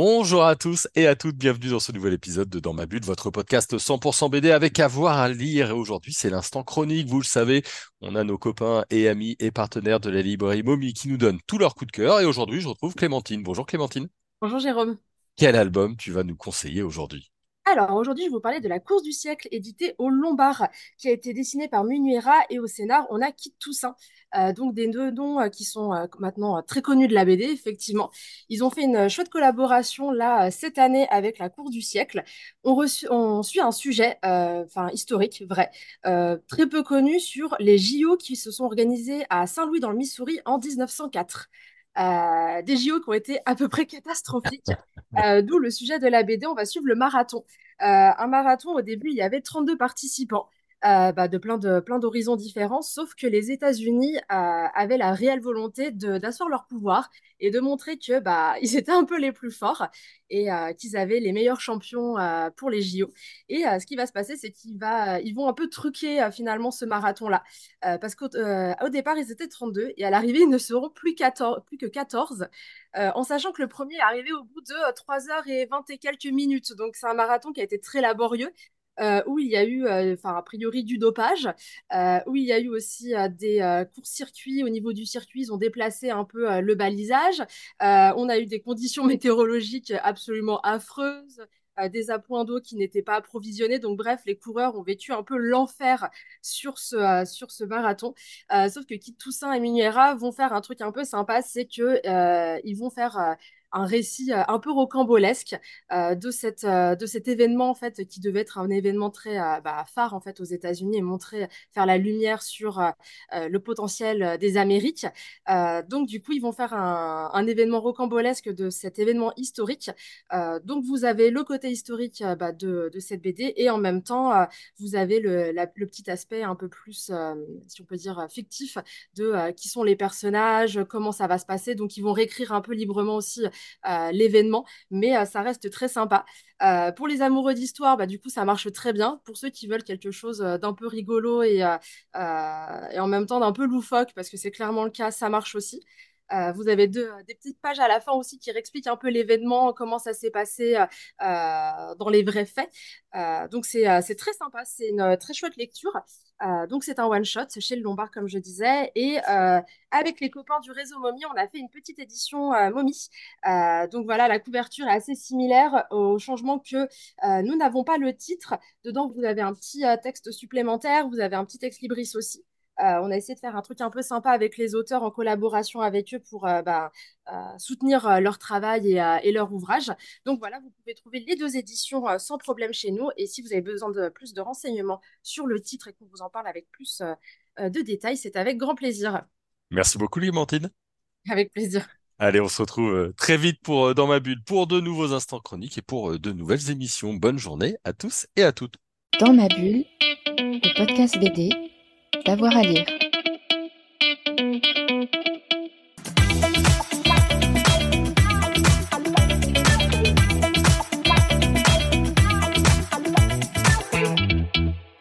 Bonjour à tous et à toutes, bienvenue dans ce nouvel épisode de Dans ma bulle, votre podcast 100% BD avec avoir à lire. Et aujourd'hui, c'est l'instant chronique, vous le savez, on a nos copains et amis et partenaires de la librairie Momi qui nous donnent tous leurs coups de cœur. Et aujourd'hui, je retrouve Clémentine. Bonjour Clémentine. Bonjour Jérôme. Quel album tu vas nous conseiller aujourd'hui? Alors aujourd'hui, je vais vous parler de La course du siècle, édité au Lombard, qui a été dessiné par Munuera et au scénar, on a Kit Toussaint. Euh, donc des deux noms euh, qui sont euh, maintenant très connus de la BD, effectivement. Ils ont fait une chouette collaboration là cette année avec La course du siècle. On, on suit un sujet, enfin historique, vrai, très peu connu sur les JO qui se sont organisés à Saint-Louis dans le Missouri en 1904. Euh, des JO qui ont été à peu près catastrophiques. Euh, d'où le sujet de la BD, on va suivre le marathon. Euh, un marathon, au début, il y avait 32 participants. Bah, de plein de plein d'horizons différents, sauf que les États-Unis avaient la réelle volonté d'asseoir leur pouvoir et de montrer que bah ils étaient un peu les plus forts et qu'ils avaient les meilleurs champions pour les JO. Et ce qui va se passer, c'est qu'ils vont un peu truquer finalement ce marathon-là, parce qu'au départ ils étaient 32 et à l'arrivée ils ne seront plus 14, plus que 14. en sachant que le premier est arrivé au bout de 3 heures et 20 et quelques minutes. Donc c'est un marathon qui a été très laborieux euh, où il y a eu, euh, enfin, a priori, du dopage, euh, où il y a eu aussi des courts-circuits au niveau du circuit. Ils ont déplacé un peu le balisage. on a eu des conditions météorologiques absolument affreuses des appoints d'eau qui n'étaient pas approvisionnés. Donc bref, les coureurs ont vécu un peu l'enfer sur ce, sur ce marathon. sauf que Kit Toussaint et Miniera vont faire un truc un peu sympa, c'est que ils vont faire un récit euh, un peu rocambolesque euh, de, cette, euh, de cet événement en fait qui devait être un événement très bah, phare en fait aux États-Unis et montrer faire la lumière sur le potentiel des Amériques. donc du coup ils vont faire un, événement rocambolesque de cet événement historique. donc vous avez le côté historique bah, de, cette BD et en même temps vous avez le, petit aspect un peu plus si on peut dire fictif de qui sont les personnages, comment ça va se passer. Donc ils vont réécrire un peu librement aussi l'événement, mais euh, ça reste très sympa. Euh, pour les amoureux d'histoire, bah, du coup, ça marche très bien. Pour ceux qui veulent quelque chose d'un peu rigolo et, et en même temps d'un peu loufoque, parce que c'est clairement le cas, ça marche aussi. vous avez deux, des petites pages à la fin aussi qui réexpliquent un peu l'événement, comment ça s'est passé dans les vrais faits. donc c'est très sympa, c'est une très chouette lecture. Euh, donc c'est un one shot chez le Lombard comme je disais. Et euh, avec les copains du réseau Momi on a fait une petite édition euh, Momi donc voilà la couverture est assez similaire au changement que nous n'avons pas le titre. Dedans vous avez un petit texte supplémentaire vous avez un petit texte libris aussi euh, on a essayé de faire un truc un peu sympa avec les auteurs en collaboration avec eux pour euh, bah, euh, soutenir leur travail et, leur ouvrage. Donc voilà, vous pouvez trouver les deux éditions sans problème chez nous. Et si vous avez besoin de plus de renseignements sur le titre et qu'on vous en parle avec plus de détails, c'est avec grand plaisir. Merci beaucoup, Clémentine. Avec plaisir. Allez, on se retrouve très vite pour Dans ma bulle pour de nouveaux instants chroniques et pour de nouvelles émissions. Bonne journée à tous et à toutes. Dans ma bulle, le podcast BD d'avoir à lire.